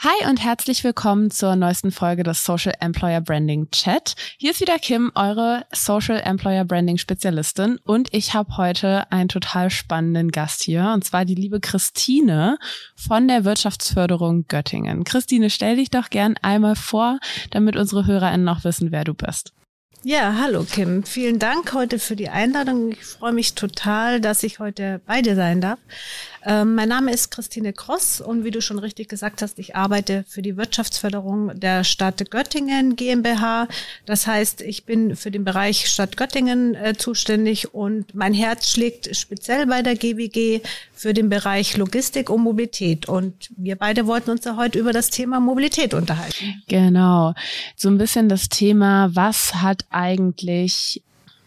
Hi und herzlich willkommen zur neuesten Folge des Social Employer Branding Chat. Hier ist wieder Kim, eure Social Employer Branding Spezialistin und ich habe heute einen total spannenden Gast hier und zwar die liebe Christine von der Wirtschaftsförderung Göttingen. Christine, stell dich doch gern einmal vor, damit unsere HörerInnen noch wissen, wer du bist. Ja, hallo Kim. Vielen Dank heute für die Einladung. Ich freue mich total, dass ich heute bei dir sein darf. Ähm, mein Name ist Christine Kross und wie du schon richtig gesagt hast, ich arbeite für die Wirtschaftsförderung der Stadt Göttingen GmbH. Das heißt, ich bin für den Bereich Stadt Göttingen äh, zuständig und mein Herz schlägt speziell bei der GWG für den Bereich Logistik und Mobilität. Und wir beide wollten uns ja heute über das Thema Mobilität unterhalten. Genau. So ein bisschen das Thema, was hat eigentlich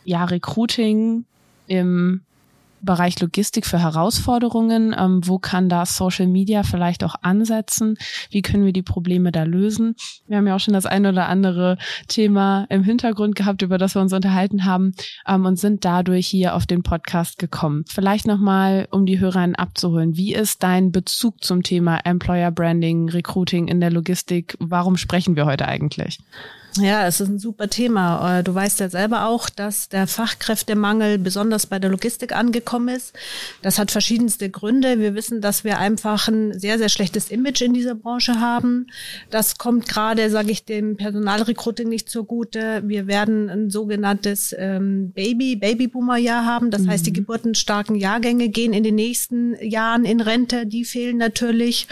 ja Recruiting im Bereich Logistik für Herausforderungen? Ähm, wo kann da Social Media vielleicht auch ansetzen? Wie können wir die Probleme da lösen? Wir haben ja auch schon das ein oder andere Thema im Hintergrund gehabt, über das wir uns unterhalten haben ähm, und sind dadurch hier auf den Podcast gekommen. Vielleicht nochmal, um die Hörerinnen abzuholen. Wie ist dein Bezug zum Thema Employer Branding, Recruiting in der Logistik? Warum sprechen wir heute eigentlich? Ja, es ist ein super Thema. Äh, du weißt ja selber auch, dass der Fachkräftemangel besonders bei der Logistik angekommen ist. Das hat verschiedenste Gründe. Wir wissen, dass wir einfach ein sehr, sehr schlechtes Image in dieser Branche haben. Das kommt gerade, sage ich, dem Personalrecruiting nicht zugute. Wir werden ein sogenanntes ähm, Baby, Babyboomer-Jahr haben. Das mhm. heißt, die mhm. geburtenstarken Jahrgänge gehen in den nächsten Jahren in Rente. Die fehlen natürlich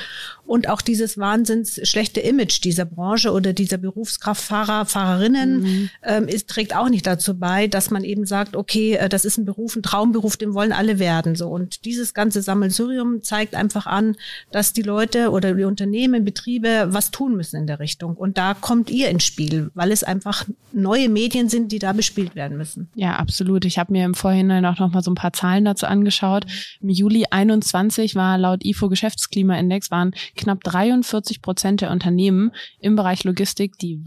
und auch dieses wahnsinns schlechte Image dieser Branche oder dieser Berufskraftfahrer, Fahrerinnen mhm. ähm, ist, trägt auch nicht dazu bei, dass man eben sagt, okay, äh, das ist ein Beruf, ein Traumberuf, den wollen alle werden. So und dieses ganze Sammelsurium zeigt einfach an, dass die Leute oder die Unternehmen, Betriebe was tun müssen in der Richtung. Und da kommt ihr ins Spiel, weil es einfach neue Medien sind, die da bespielt werden müssen. Ja, absolut. Ich habe mir im Vorhinein auch noch mal so ein paar Zahlen dazu angeschaut. Im Juli 21 war laut IFO Geschäftsklimaindex waren knapp 43 Prozent der Unternehmen im Bereich Logistik, die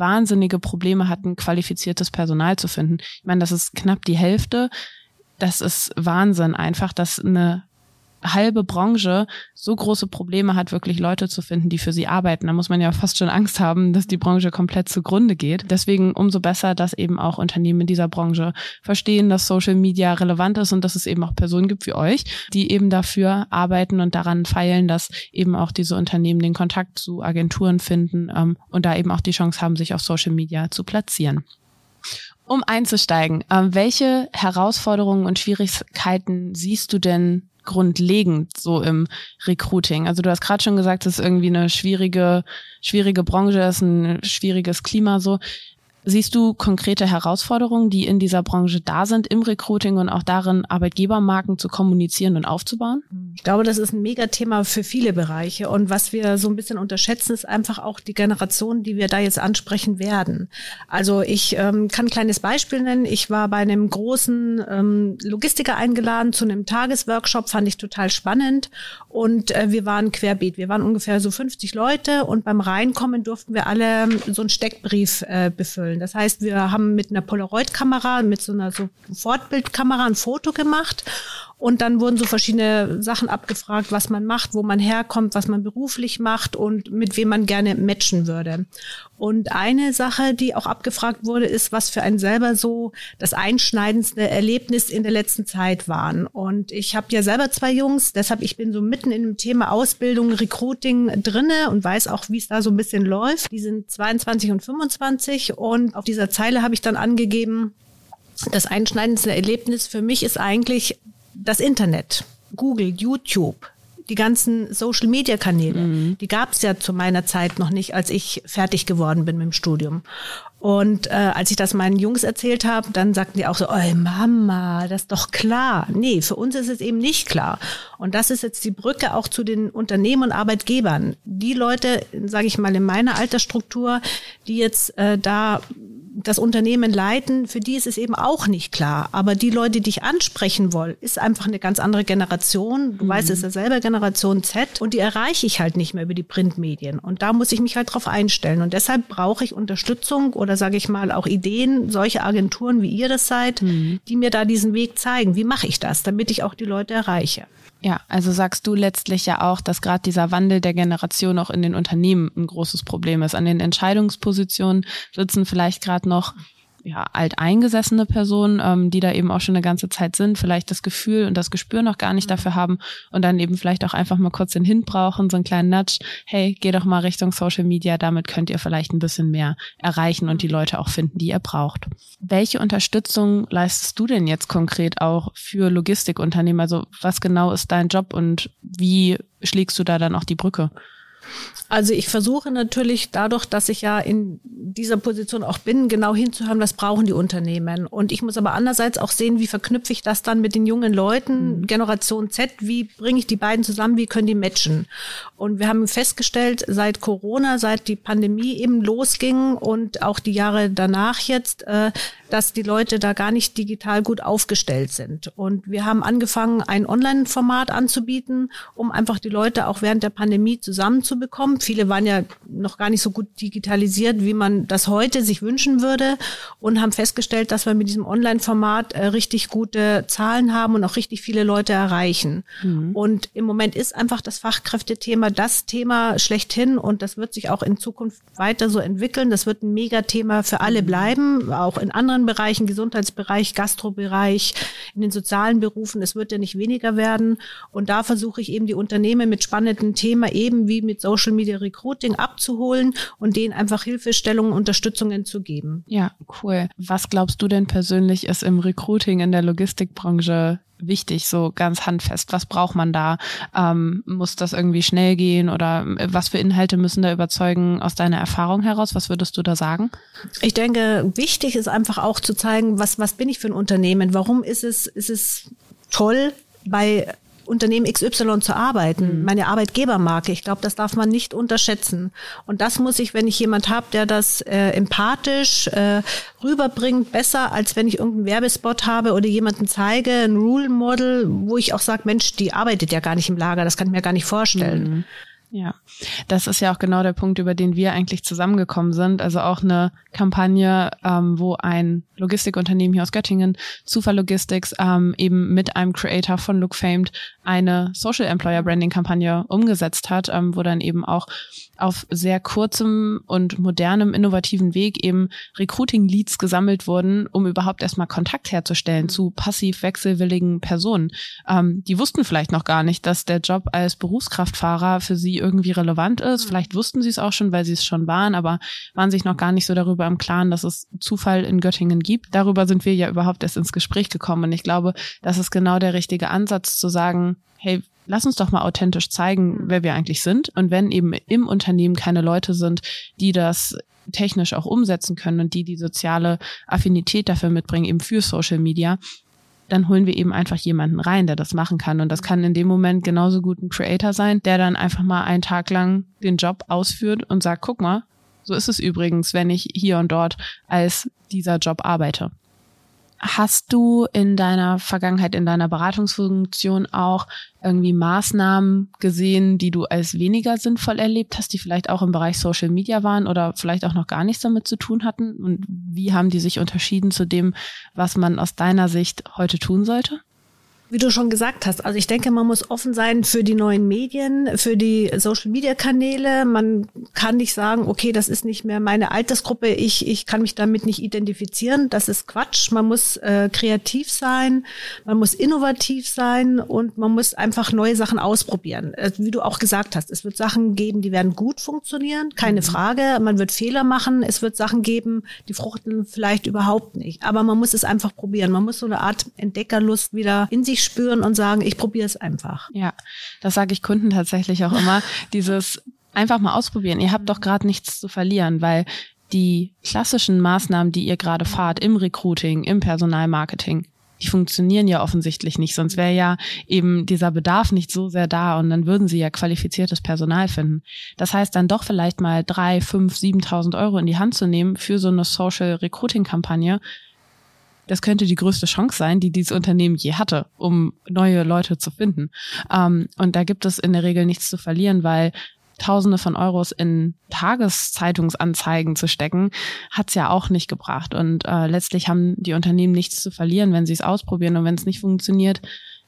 wahnsinnige Probleme hatten, qualifiziertes Personal zu finden. Ich meine, das ist knapp die Hälfte. Das ist Wahnsinn einfach, dass eine halbe Branche so große Probleme hat, wirklich Leute zu finden, die für sie arbeiten. Da muss man ja fast schon Angst haben, dass die Branche komplett zugrunde geht. Deswegen umso besser, dass eben auch Unternehmen in dieser Branche verstehen, dass Social Media relevant ist und dass es eben auch Personen gibt wie euch, die eben dafür arbeiten und daran feilen, dass eben auch diese Unternehmen den Kontakt zu Agenturen finden ähm, und da eben auch die Chance haben, sich auf Social Media zu platzieren. Um einzusteigen, äh, welche Herausforderungen und Schwierigkeiten siehst du denn grundlegend so im Recruiting? Also du hast gerade schon gesagt, es ist irgendwie eine schwierige, schwierige Branche, es ist ein schwieriges Klima so. Siehst du konkrete Herausforderungen, die in dieser Branche da sind, im Recruiting und auch darin, Arbeitgebermarken zu kommunizieren und aufzubauen? Ich glaube, das ist ein Megathema für viele Bereiche. Und was wir so ein bisschen unterschätzen, ist einfach auch die Generation, die wir da jetzt ansprechen werden. Also ich ähm, kann ein kleines Beispiel nennen. Ich war bei einem großen ähm, Logistiker eingeladen zu einem Tagesworkshop, fand ich total spannend. Und äh, wir waren querbeet. Wir waren ungefähr so 50 Leute und beim Reinkommen durften wir alle so einen Steckbrief äh, befüllen ausfüllen. Das heißt, wir haben mit einer Polaroid-Kamera, mit so einer so Fortbildkamera ein Foto gemacht und dann wurden so verschiedene Sachen abgefragt, was man macht, wo man herkommt, was man beruflich macht und mit wem man gerne matchen würde. Und eine Sache, die auch abgefragt wurde, ist, was für ein selber so das einschneidendste Erlebnis in der letzten Zeit waren. Und ich habe ja selber zwei Jungs, deshalb ich bin so mitten in dem Thema Ausbildung, Recruiting drinne und weiß auch, wie es da so ein bisschen läuft. Die sind 22 und 25 und auf dieser Zeile habe ich dann angegeben, das einschneidendste Erlebnis für mich ist eigentlich das Internet, Google, YouTube, die ganzen Social-Media-Kanäle, mhm. die gab es ja zu meiner Zeit noch nicht, als ich fertig geworden bin mit dem Studium. Und äh, als ich das meinen Jungs erzählt habe, dann sagten die auch so, oh Mama, das ist doch klar. Nee, für uns ist es eben nicht klar. Und das ist jetzt die Brücke auch zu den Unternehmen und Arbeitgebern. Die Leute, sage ich mal, in meiner Altersstruktur, die jetzt äh, da das Unternehmen leiten, für die ist es eben auch nicht klar. Aber die Leute, die ich ansprechen will, ist einfach eine ganz andere Generation. Du mhm. weißt, es ist ja selber Generation Z und die erreiche ich halt nicht mehr über die Printmedien. Und da muss ich mich halt drauf einstellen. Und deshalb brauche ich Unterstützung oder sage ich mal auch Ideen, solche Agenturen wie ihr das seid, mhm. die mir da diesen Weg zeigen. Wie mache ich das, damit ich auch die Leute erreiche? Ja, also sagst du letztlich ja auch, dass gerade dieser Wandel der Generation auch in den Unternehmen ein großes Problem ist. An den Entscheidungspositionen sitzen vielleicht gerade noch ja, alteingesessene Personen, ähm, die da eben auch schon eine ganze Zeit sind, vielleicht das Gefühl und das Gespür noch gar nicht mhm. dafür haben und dann eben vielleicht auch einfach mal kurz den Hint brauchen, so einen kleinen Nudge, hey, geh doch mal Richtung Social Media, damit könnt ihr vielleicht ein bisschen mehr erreichen und die mhm. Leute auch finden, die ihr braucht. Welche Unterstützung leistest du denn jetzt konkret auch für Logistikunternehmen? Also was genau ist dein Job und wie schlägst du da dann auch die Brücke? Also ich versuche natürlich dadurch, dass ich ja in dieser Position auch bin, genau hinzuhören, was brauchen die Unternehmen. Und ich muss aber andererseits auch sehen, wie verknüpfe ich das dann mit den jungen Leuten, mhm. Generation Z, wie bringe ich die beiden zusammen, wie können die matchen. Und wir haben festgestellt, seit Corona, seit die Pandemie eben losging und auch die Jahre danach jetzt, äh, dass die Leute da gar nicht digital gut aufgestellt sind. Und wir haben angefangen, ein Online-Format anzubieten, um einfach die Leute auch während der Pandemie zusammenzubekommen. Viele waren ja noch gar nicht so gut digitalisiert, wie man das heute sich wünschen würde und haben festgestellt, dass wir mit diesem Online-Format äh, richtig gute Zahlen haben und auch richtig viele Leute erreichen. Mhm. Und im Moment ist einfach das Fachkräftethema das Thema schlechthin und das wird sich auch in Zukunft weiter so entwickeln. Das wird ein Megathema für alle mhm. bleiben, auch in anderen anderen Bereichen, Gesundheitsbereich, Gastrobereich, in den sozialen Berufen. Es wird ja nicht weniger werden. Und da versuche ich eben die Unternehmen mit spannenden Themen eben wie mit Social Media Recruiting abzuholen und denen einfach Hilfestellungen, Unterstützungen zu geben. Ja, cool. Was glaubst du denn persönlich ist im Recruiting in der Logistikbranche wichtig, so ganz handfest? Was braucht man da? Ähm, muss das irgendwie schnell gehen oder äh, was für Inhalte müssen da überzeugen aus deiner Erfahrung heraus? Was würdest du da sagen? Ich denke, wichtig ist einfach auch zu zeigen, was, was bin ich für ein Unternehmen? Warum ist es, ist es toll, bei Unternehmen XY zu arbeiten, mhm. meine Arbeitgebermarke. Ich glaube, das darf man nicht unterschätzen. Und das muss ich, wenn ich jemand habe, der das äh, empathisch äh, rüberbringt, besser, als wenn ich irgendeinen Werbespot habe oder jemanden zeige, ein Rule Model, wo ich auch sage, Mensch, die arbeitet ja gar nicht im Lager, das kann ich mir gar nicht vorstellen. Mhm. Ja, das ist ja auch genau der Punkt, über den wir eigentlich zusammengekommen sind. Also auch eine Kampagne, ähm, wo ein Logistikunternehmen hier aus Göttingen, Zufall Logistics, ähm, eben mit einem Creator von Look Famed eine Social Employer Branding Kampagne umgesetzt hat, ähm, wo dann eben auch auf sehr kurzem und modernem, innovativen Weg eben Recruiting-Leads gesammelt wurden, um überhaupt erstmal Kontakt herzustellen zu passiv wechselwilligen Personen. Ähm, die wussten vielleicht noch gar nicht, dass der Job als Berufskraftfahrer für sie irgendwie relevant ist. Mhm. Vielleicht wussten sie es auch schon, weil sie es schon waren, aber waren sich noch gar nicht so darüber im Klaren, dass es Zufall in Göttingen gibt. Darüber sind wir ja überhaupt erst ins Gespräch gekommen. Und ich glaube, das ist genau der richtige Ansatz zu sagen, hey, lass uns doch mal authentisch zeigen, wer wir eigentlich sind. Und wenn eben im Unternehmen keine Leute sind, die das technisch auch umsetzen können und die die soziale Affinität dafür mitbringen, eben für Social Media, dann holen wir eben einfach jemanden rein, der das machen kann. Und das kann in dem Moment genauso gut ein Creator sein, der dann einfach mal einen Tag lang den Job ausführt und sagt, guck mal, so ist es übrigens, wenn ich hier und dort als dieser Job arbeite. Hast du in deiner Vergangenheit, in deiner Beratungsfunktion auch irgendwie Maßnahmen gesehen, die du als weniger sinnvoll erlebt hast, die vielleicht auch im Bereich Social Media waren oder vielleicht auch noch gar nichts damit zu tun hatten? Und wie haben die sich unterschieden zu dem, was man aus deiner Sicht heute tun sollte? Wie du schon gesagt hast, also ich denke, man muss offen sein für die neuen Medien, für die Social-Media-Kanäle. Man kann nicht sagen, okay, das ist nicht mehr meine Altersgruppe, ich, ich kann mich damit nicht identifizieren. Das ist Quatsch. Man muss äh, kreativ sein, man muss innovativ sein und man muss einfach neue Sachen ausprobieren. Äh, wie du auch gesagt hast, es wird Sachen geben, die werden gut funktionieren, keine mhm. Frage. Man wird Fehler machen. Es wird Sachen geben, die fruchten vielleicht überhaupt nicht. Aber man muss es einfach probieren. Man muss so eine Art Entdeckerlust wieder in sich spüren und sagen, ich probiere es einfach. Ja, das sage ich Kunden tatsächlich auch immer. Dieses einfach mal ausprobieren. Ihr habt doch gerade nichts zu verlieren, weil die klassischen Maßnahmen, die ihr gerade fahrt im Recruiting, im Personalmarketing, die funktionieren ja offensichtlich nicht, sonst wäre ja eben dieser Bedarf nicht so sehr da und dann würden sie ja qualifiziertes Personal finden. Das heißt, dann doch vielleicht mal drei, fünf, siebentausend Euro in die Hand zu nehmen für so eine Social Recruiting Kampagne, das könnte die größte Chance sein, die dieses Unternehmen je hatte, um neue Leute zu finden. Ähm, und da gibt es in der Regel nichts zu verlieren, weil Tausende von Euros in Tageszeitungsanzeigen zu stecken, hat's ja auch nicht gebracht. Und äh, letztlich haben die Unternehmen nichts zu verlieren, wenn sie es ausprobieren. Und wenn es nicht funktioniert,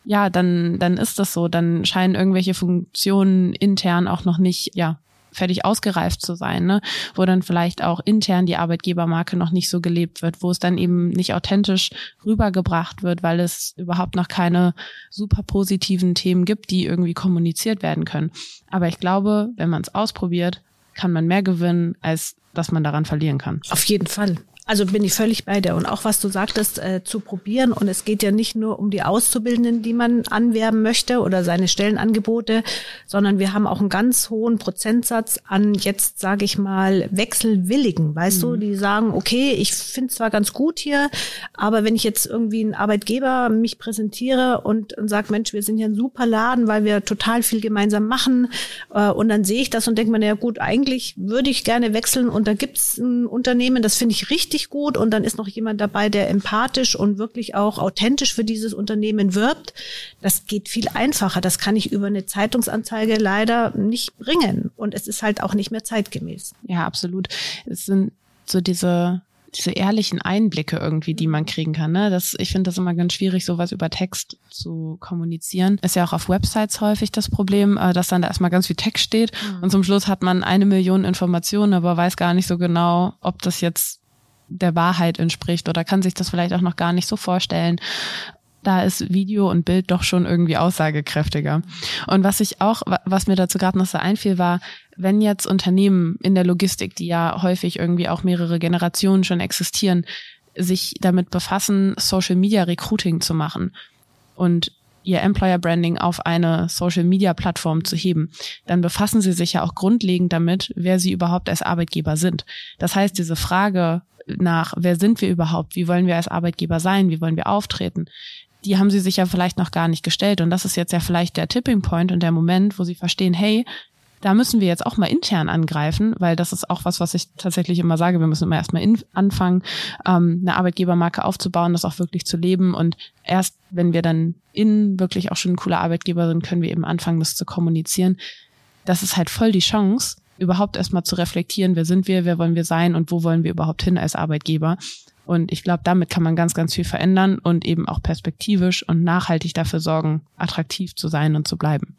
ja, dann, dann ist das so. Dann scheinen irgendwelche Funktionen intern auch noch nicht, ja, fertig ausgereift zu sein, ne? wo dann vielleicht auch intern die Arbeitgebermarke noch nicht so gelebt wird, wo es dann eben nicht authentisch rübergebracht wird, weil es überhaupt noch keine super positiven Themen gibt, die irgendwie kommuniziert werden können. Aber ich glaube, wenn man es ausprobiert, kann man mehr gewinnen, als dass man daran verlieren kann. Auf jeden Fall. Also bin ich völlig bei dir. Und auch was du sagtest, äh, zu probieren. Und es geht ja nicht nur um die Auszubildenden, die man anwerben möchte oder seine Stellenangebote, sondern wir haben auch einen ganz hohen Prozentsatz an jetzt, sage ich mal, Wechselwilligen. Weißt mhm. du, die sagen, okay, ich finde zwar ganz gut hier, aber wenn ich jetzt irgendwie einen Arbeitgeber mich präsentiere und, und sage, Mensch, wir sind hier ein super Laden, weil wir total viel gemeinsam machen, äh, und dann sehe ich das und denke mir, naja gut, eigentlich würde ich gerne wechseln und da gibt's ein Unternehmen, das finde ich richtig richtig gut und dann ist noch jemand dabei, der empathisch und wirklich auch authentisch für dieses Unternehmen wirbt. Das geht viel einfacher. Das kann ich über eine Zeitungsanzeige leider nicht bringen und es ist halt auch nicht mehr zeitgemäß. Ja, absolut. Es sind so diese diese ehrlichen Einblicke irgendwie, die man kriegen kann. Ne? Das, ich finde das immer ganz schwierig, sowas über Text zu kommunizieren. Ist ja auch auf Websites häufig das Problem, äh, dass dann da erstmal ganz viel Text steht mhm. und zum Schluss hat man eine Million Informationen, aber weiß gar nicht so genau, ob das jetzt der Wahrheit entspricht oder kann sich das vielleicht auch noch gar nicht so vorstellen. Da ist Video und Bild doch schon irgendwie aussagekräftiger. Und was ich auch, was mir dazu gerade noch so einfiel, war, wenn jetzt Unternehmen in der Logistik, die ja häufig irgendwie auch mehrere Generationen schon existieren, sich damit befassen, Social Media Recruiting zu machen und ihr Employer Branding auf eine Social Media Plattform zu heben, dann befassen sie sich ja auch grundlegend damit, wer sie überhaupt als Arbeitgeber sind. Das heißt, diese Frage, nach, wer sind wir überhaupt, wie wollen wir als Arbeitgeber sein, wie wollen wir auftreten, die haben sie sich ja vielleicht noch gar nicht gestellt. Und das ist jetzt ja vielleicht der Tipping Point und der Moment, wo sie verstehen, hey, da müssen wir jetzt auch mal intern angreifen, weil das ist auch was, was ich tatsächlich immer sage. Wir müssen immer erstmal in, anfangen, ähm, eine Arbeitgebermarke aufzubauen, das auch wirklich zu leben. Und erst wenn wir dann innen wirklich auch schon ein cooler Arbeitgeber sind, können wir eben anfangen, das zu kommunizieren. Das ist halt voll die Chance, überhaupt erstmal zu reflektieren, wer sind wir, wer wollen wir sein und wo wollen wir überhaupt hin als Arbeitgeber. Und ich glaube, damit kann man ganz, ganz viel verändern und eben auch perspektivisch und nachhaltig dafür sorgen, attraktiv zu sein und zu bleiben.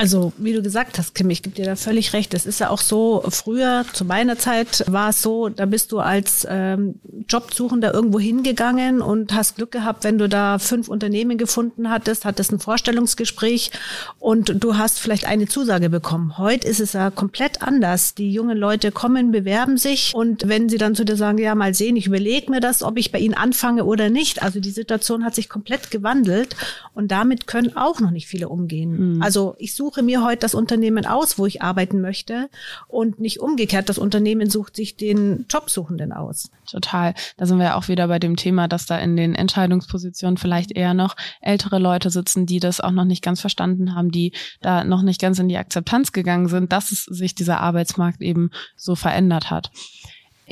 Also, wie du gesagt hast, Kim, ich gebe dir da völlig recht. Es ist ja auch so, früher, zu meiner Zeit, war es so, da bist du als ähm, Jobsuchender irgendwo hingegangen und hast Glück gehabt, wenn du da fünf Unternehmen gefunden hattest, hattest ein Vorstellungsgespräch und du hast vielleicht eine Zusage bekommen. Heute ist es ja komplett anders. Die jungen Leute kommen, bewerben sich und wenn sie dann zu dir sagen, ja, mal sehen, ich überlege mir das, ob ich bei ihnen anfange oder nicht. Also die Situation hat sich komplett gewandelt und damit können auch noch nicht viele umgehen. Mhm. Also ich suche suche mir heute das Unternehmen aus, wo ich arbeiten möchte und nicht umgekehrt, das Unternehmen sucht sich den Jobsuchenden aus. Total. Da sind wir ja auch wieder bei dem Thema, dass da in den Entscheidungspositionen vielleicht eher noch ältere Leute sitzen, die das auch noch nicht ganz verstanden haben, die da noch nicht ganz in die Akzeptanz gegangen sind, dass es sich dieser Arbeitsmarkt eben so verändert hat.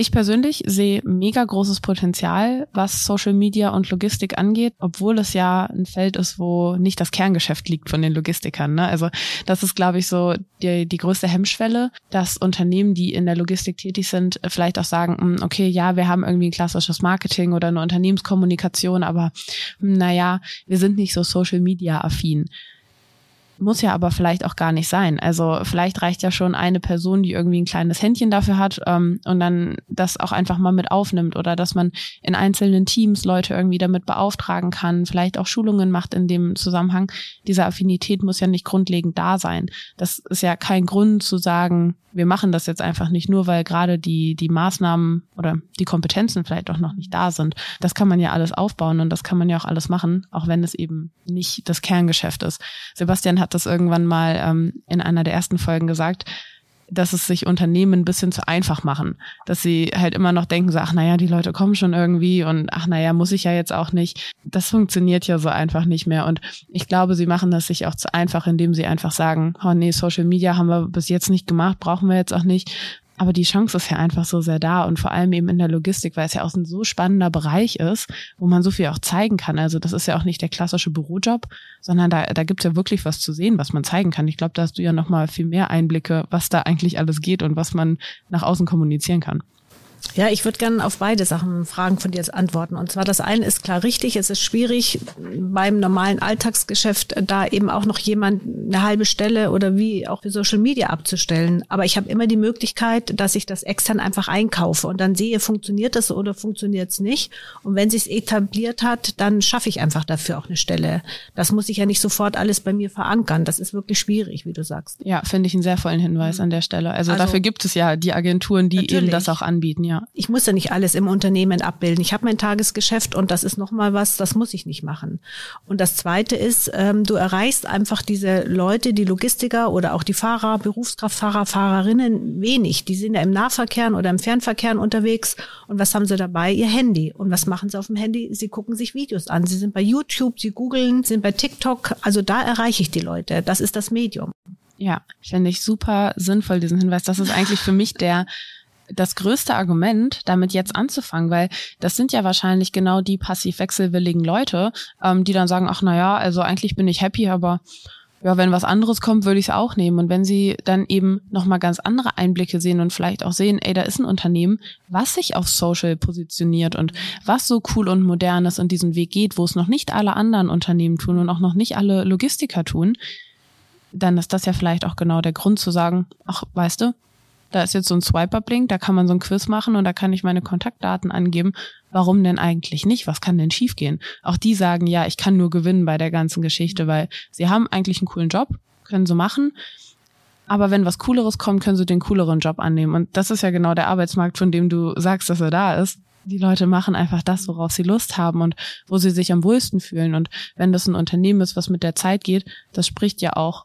Ich persönlich sehe mega großes Potenzial, was Social Media und Logistik angeht, obwohl es ja ein Feld ist, wo nicht das Kerngeschäft liegt von den Logistikern. Ne? Also das ist, glaube ich, so die, die größte Hemmschwelle, dass Unternehmen, die in der Logistik tätig sind, vielleicht auch sagen, hm, okay, ja, wir haben irgendwie ein klassisches Marketing oder eine Unternehmenskommunikation, aber hm, naja, wir sind nicht so Social Media affin. Muss ja aber vielleicht auch gar nicht sein. Also vielleicht reicht ja schon eine Person, die irgendwie ein kleines Händchen dafür hat ähm, und dann das auch einfach mal mit aufnimmt oder dass man in einzelnen Teams Leute irgendwie damit beauftragen kann, vielleicht auch Schulungen macht in dem Zusammenhang. Diese Affinität muss ja nicht grundlegend da sein. Das ist ja kein Grund zu sagen, wir machen das jetzt einfach nicht nur, weil gerade die, die Maßnahmen oder die Kompetenzen vielleicht auch noch nicht da sind. Das kann man ja alles aufbauen und das kann man ja auch alles machen, auch wenn es eben nicht das Kerngeschäft ist. Sebastian hat das irgendwann mal ähm, in einer der ersten Folgen gesagt, dass es sich Unternehmen ein bisschen zu einfach machen. Dass sie halt immer noch denken, so, ach naja, die Leute kommen schon irgendwie und ach naja, muss ich ja jetzt auch nicht. Das funktioniert ja so einfach nicht mehr. Und ich glaube, sie machen das sich auch zu einfach, indem sie einfach sagen, oh nee, Social Media haben wir bis jetzt nicht gemacht, brauchen wir jetzt auch nicht. Aber die Chance ist ja einfach so sehr da und vor allem eben in der Logistik, weil es ja auch ein so spannender Bereich ist, wo man so viel auch zeigen kann. Also das ist ja auch nicht der klassische Bürojob, sondern da, da gibt es ja wirklich was zu sehen, was man zeigen kann. Ich glaube, da hast du ja nochmal viel mehr Einblicke, was da eigentlich alles geht und was man nach außen kommunizieren kann. Ja, ich würde gerne auf beide Sachen Fragen von dir antworten. Und zwar das eine ist klar richtig, es ist schwierig beim normalen Alltagsgeschäft da eben auch noch jemand eine halbe Stelle oder wie auch für Social Media abzustellen. Aber ich habe immer die Möglichkeit, dass ich das extern einfach einkaufe und dann sehe, funktioniert das oder funktioniert es nicht. Und wenn sich etabliert hat, dann schaffe ich einfach dafür auch eine Stelle. Das muss ich ja nicht sofort alles bei mir verankern. Das ist wirklich schwierig, wie du sagst. Ja, finde ich einen sehr vollen Hinweis an der Stelle. Also, also dafür gibt es ja die Agenturen, die natürlich. eben das auch anbieten, ja. Ich muss ja nicht alles im Unternehmen abbilden. Ich habe mein Tagesgeschäft und das ist nochmal was, das muss ich nicht machen. Und das Zweite ist, ähm, du erreichst einfach diese Leute, die Logistiker oder auch die Fahrer, Berufskraftfahrer, Fahrerinnen wenig. Die sind ja im Nahverkehr oder im Fernverkehr unterwegs. Und was haben sie dabei? Ihr Handy. Und was machen sie auf dem Handy? Sie gucken sich Videos an. Sie sind bei YouTube, sie googeln, sind bei TikTok. Also da erreiche ich die Leute. Das ist das Medium. Ja, finde ich super sinnvoll, diesen Hinweis. Das ist eigentlich für mich der das größte Argument, damit jetzt anzufangen, weil das sind ja wahrscheinlich genau die passiv wechselwilligen Leute, ähm, die dann sagen, ach na ja, also eigentlich bin ich happy, aber ja, wenn was anderes kommt, würde ich es auch nehmen. Und wenn sie dann eben nochmal ganz andere Einblicke sehen und vielleicht auch sehen, ey, da ist ein Unternehmen, was sich auf Social positioniert und was so cool und modern ist und diesen Weg geht, wo es noch nicht alle anderen Unternehmen tun und auch noch nicht alle Logistiker tun, dann ist das ja vielleicht auch genau der Grund zu sagen, ach, weißt du, da ist jetzt so ein Swiper-Blink, da kann man so ein Quiz machen und da kann ich meine Kontaktdaten angeben. Warum denn eigentlich nicht? Was kann denn schiefgehen? Auch die sagen, ja, ich kann nur gewinnen bei der ganzen Geschichte, weil sie haben eigentlich einen coolen Job, können sie machen. Aber wenn was Cooleres kommt, können sie den cooleren Job annehmen. Und das ist ja genau der Arbeitsmarkt, von dem du sagst, dass er da ist. Die Leute machen einfach das, worauf sie Lust haben und wo sie sich am wohlsten fühlen. Und wenn das ein Unternehmen ist, was mit der Zeit geht, das spricht ja auch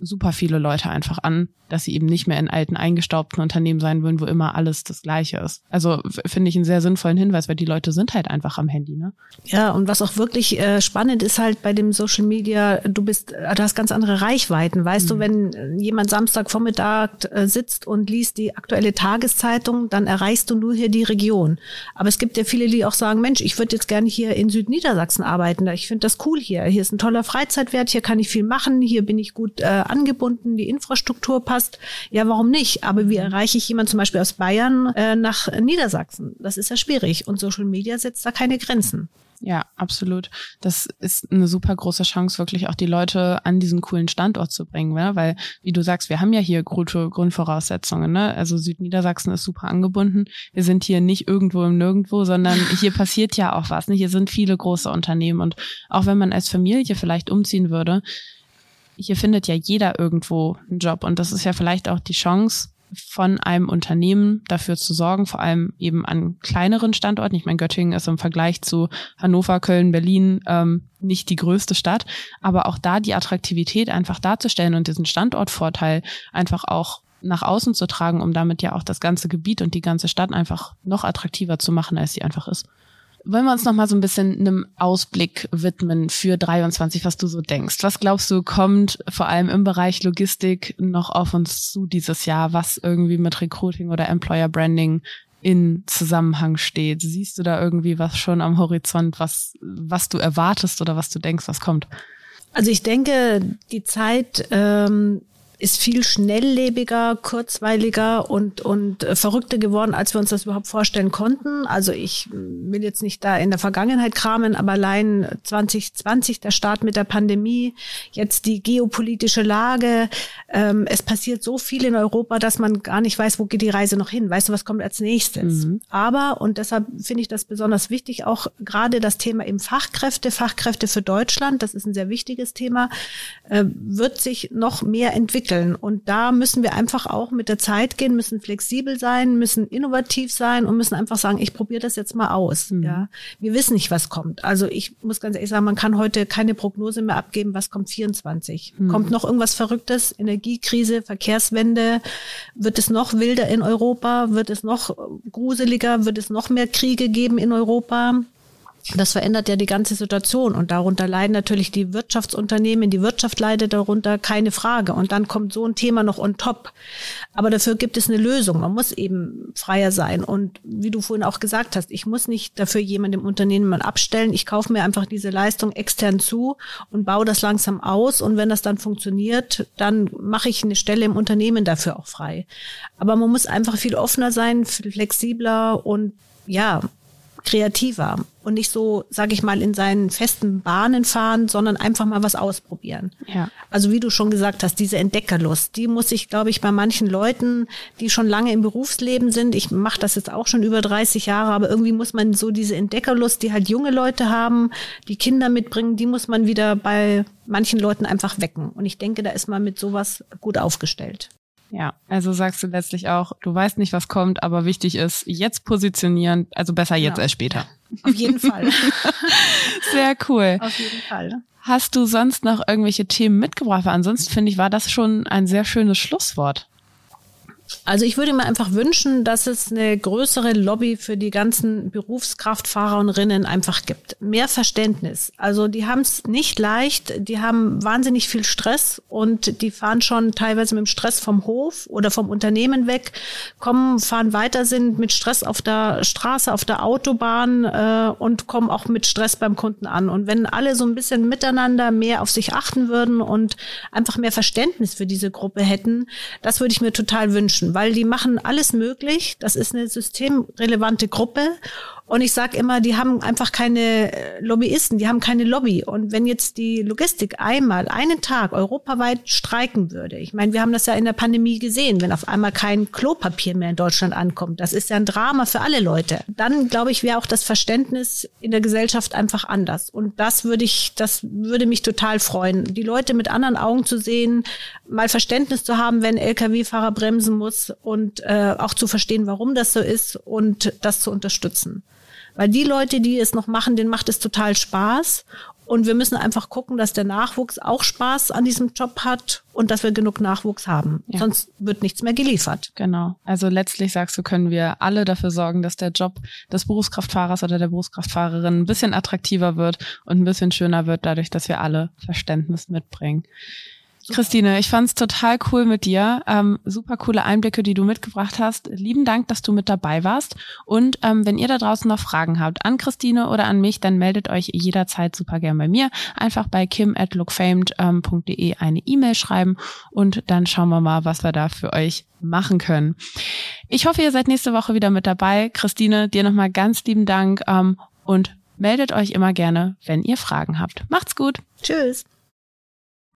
super viele Leute einfach an, dass sie eben nicht mehr in alten, eingestaubten Unternehmen sein wollen, wo immer alles das Gleiche ist. Also finde ich einen sehr sinnvollen Hinweis, weil die Leute sind halt einfach am Handy, ne? Ja, und was auch wirklich äh, spannend ist halt bei dem Social Media, du bist, äh, du hast ganz andere Reichweiten. Weißt mhm. du, wenn äh, jemand Samstagvormittag äh, sitzt und liest die aktuelle Tageszeitung, dann erreichst du nur hier die Region. Aber es gibt ja viele, die auch sagen, Mensch, ich würde jetzt gerne hier in Südniedersachsen arbeiten. Ich finde das cool hier. Hier ist ein toller Freizeitwert, hier kann ich viel machen, hier bin ich gut äh, angebunden, die Infrastruktur passt. Ja, warum nicht? Aber wie erreiche ich jemanden zum Beispiel aus Bayern äh, nach Niedersachsen? Das ist ja schwierig. Und Social Media setzt da keine Grenzen. Ja, absolut. Das ist eine super große Chance, wirklich auch die Leute an diesen coolen Standort zu bringen, ne? weil, wie du sagst, wir haben ja hier gute Grundvoraussetzungen. Ne? Also Südniedersachsen ist super angebunden. Wir sind hier nicht irgendwo im Nirgendwo, sondern hier passiert ja auch was. Ne? Hier sind viele große Unternehmen und auch wenn man als Familie vielleicht umziehen würde, hier findet ja jeder irgendwo einen Job und das ist ja vielleicht auch die Chance von einem Unternehmen dafür zu sorgen, vor allem eben an kleineren Standorten. Ich meine, Göttingen ist im Vergleich zu Hannover, Köln, Berlin ähm, nicht die größte Stadt, aber auch da die Attraktivität einfach darzustellen und diesen Standortvorteil einfach auch nach außen zu tragen, um damit ja auch das ganze Gebiet und die ganze Stadt einfach noch attraktiver zu machen, als sie einfach ist. Wollen wir uns noch mal so ein bisschen einem Ausblick widmen für 23, was du so denkst? Was glaubst du, kommt vor allem im Bereich Logistik noch auf uns zu dieses Jahr, was irgendwie mit Recruiting oder Employer Branding in Zusammenhang steht? Siehst du da irgendwie was schon am Horizont, was, was du erwartest oder was du denkst, was kommt? Also ich denke, die Zeit ähm, ist viel schnelllebiger, kurzweiliger und, und äh, verrückter geworden, als wir uns das überhaupt vorstellen konnten. Also ich will jetzt nicht da in der Vergangenheit kramen, aber allein 2020, der Start mit der Pandemie, jetzt die geopolitische Lage, ähm, es passiert so viel in Europa, dass man gar nicht weiß, wo geht die Reise noch hin. Weißt du, was kommt als nächstes? Mhm. Aber, und deshalb finde ich das besonders wichtig, auch gerade das Thema eben Fachkräfte, Fachkräfte für Deutschland, das ist ein sehr wichtiges Thema, äh, wird sich noch mehr entwickeln entwickeln. Und da müssen wir einfach auch mit der Zeit gehen, müssen flexibel sein, müssen innovativ sein und müssen einfach sagen, ich probiere das jetzt mal aus. Mhm. Ja, wir wissen nicht, was kommt. Also ich muss ganz ehrlich sagen, man kann heute keine Prognose mehr abgeben, was kommt 24. Mhm. Kommt noch irgendwas Verrücktes? Energiekrise, Verkehrswende? Wird es noch wilder in Europa? Wird es noch gruseliger? Wird es noch mehr Kriege geben in Europa? Das verändert ja die ganze Situation und darunter leiden natürlich die Wirtschaftsunternehmen, die Wirtschaft leidet darunter, keine Frage. Und dann kommt so ein Thema noch on top. Aber dafür gibt es eine Lösung. Man muss eben freier sein. Und wie du vorhin auch gesagt hast, ich muss nicht dafür jemanden im Unternehmen mal abstellen. Ich kaufe mir einfach diese Leistung extern zu und baue das langsam aus. Und wenn das dann funktioniert, dann mache ich eine Stelle im Unternehmen dafür auch frei. Aber man muss einfach viel offener sein, viel flexibler und ja, kreativer und nicht so, sage ich mal, in seinen festen Bahnen fahren, sondern einfach mal was ausprobieren. Ja. Also wie du schon gesagt hast, diese Entdeckerlust, die muss ich, glaube ich, bei manchen Leuten, die schon lange im Berufsleben sind, ich mache das jetzt auch schon über 30 Jahre, aber irgendwie muss man so diese Entdeckerlust, die halt junge Leute haben, die Kinder mitbringen, die muss man wieder bei manchen Leuten einfach wecken. Und ich denke, da ist man mit sowas gut aufgestellt. Ja, also sagst du letztlich auch, du weißt nicht, was kommt, aber wichtig ist, jetzt positionieren, also besser jetzt ja. als später. Auf jeden Fall. Sehr cool. Auf jeden Fall. Hast du sonst noch irgendwelche Themen mitgebracht? Ansonsten finde ich, war das schon ein sehr schönes Schlusswort. Also ich würde mir einfach wünschen, dass es eine größere Lobby für die ganzen Berufskraftfahrer und Rinnen einfach gibt. Mehr Verständnis. Also die haben es nicht leicht, die haben wahnsinnig viel Stress und die fahren schon teilweise mit dem Stress vom Hof oder vom Unternehmen weg, kommen, fahren weiter, sind mit Stress auf der Straße, auf der Autobahn äh, und kommen auch mit Stress beim Kunden an. Und wenn alle so ein bisschen miteinander mehr auf sich achten würden und einfach mehr Verständnis für diese Gruppe hätten, das würde ich mir total wünschen. Menschen, weil die machen alles möglich. Das ist eine systemrelevante Gruppe und ich sage immer, die haben einfach keine äh, Lobbyisten, die haben keine Lobby. Und wenn jetzt die Logistik einmal einen Tag europaweit streiken würde, ich meine, wir haben das ja in der Pandemie gesehen, wenn auf einmal kein Klopapier mehr in Deutschland ankommt, das ist ja ein Drama für alle Leute. Dann glaube ich, wäre auch das Verständnis in der Gesellschaft einfach anders. Und das würde ich, das würde mich total freuen, die Leute mit anderen Augen zu sehen, mal Verständnis zu haben, wenn Lkw-Fahrer bremsen muss und äh, auch zu verstehen, warum das so ist und das zu unterstützen. Weil die Leute, die es noch machen, denen macht es total Spaß. Und wir müssen einfach gucken, dass der Nachwuchs auch Spaß an diesem Job hat und dass wir genug Nachwuchs haben. Ja. Sonst wird nichts mehr geliefert. Genau. Also letztlich sagst du, können wir alle dafür sorgen, dass der Job des Berufskraftfahrers oder der Berufskraftfahrerin ein bisschen attraktiver wird und ein bisschen schöner wird, dadurch, dass wir alle Verständnis mitbringen. Christine, ich fand's total cool mit dir. Ähm, super coole Einblicke, die du mitgebracht hast. Lieben Dank, dass du mit dabei warst. Und ähm, wenn ihr da draußen noch Fragen habt an Christine oder an mich, dann meldet euch jederzeit super gern bei mir. Einfach bei kim at lookfamed.de ähm, eine E-Mail schreiben und dann schauen wir mal, was wir da für euch machen können. Ich hoffe, ihr seid nächste Woche wieder mit dabei. Christine, dir nochmal ganz lieben Dank ähm, und meldet euch immer gerne, wenn ihr Fragen habt. Macht's gut. Tschüss.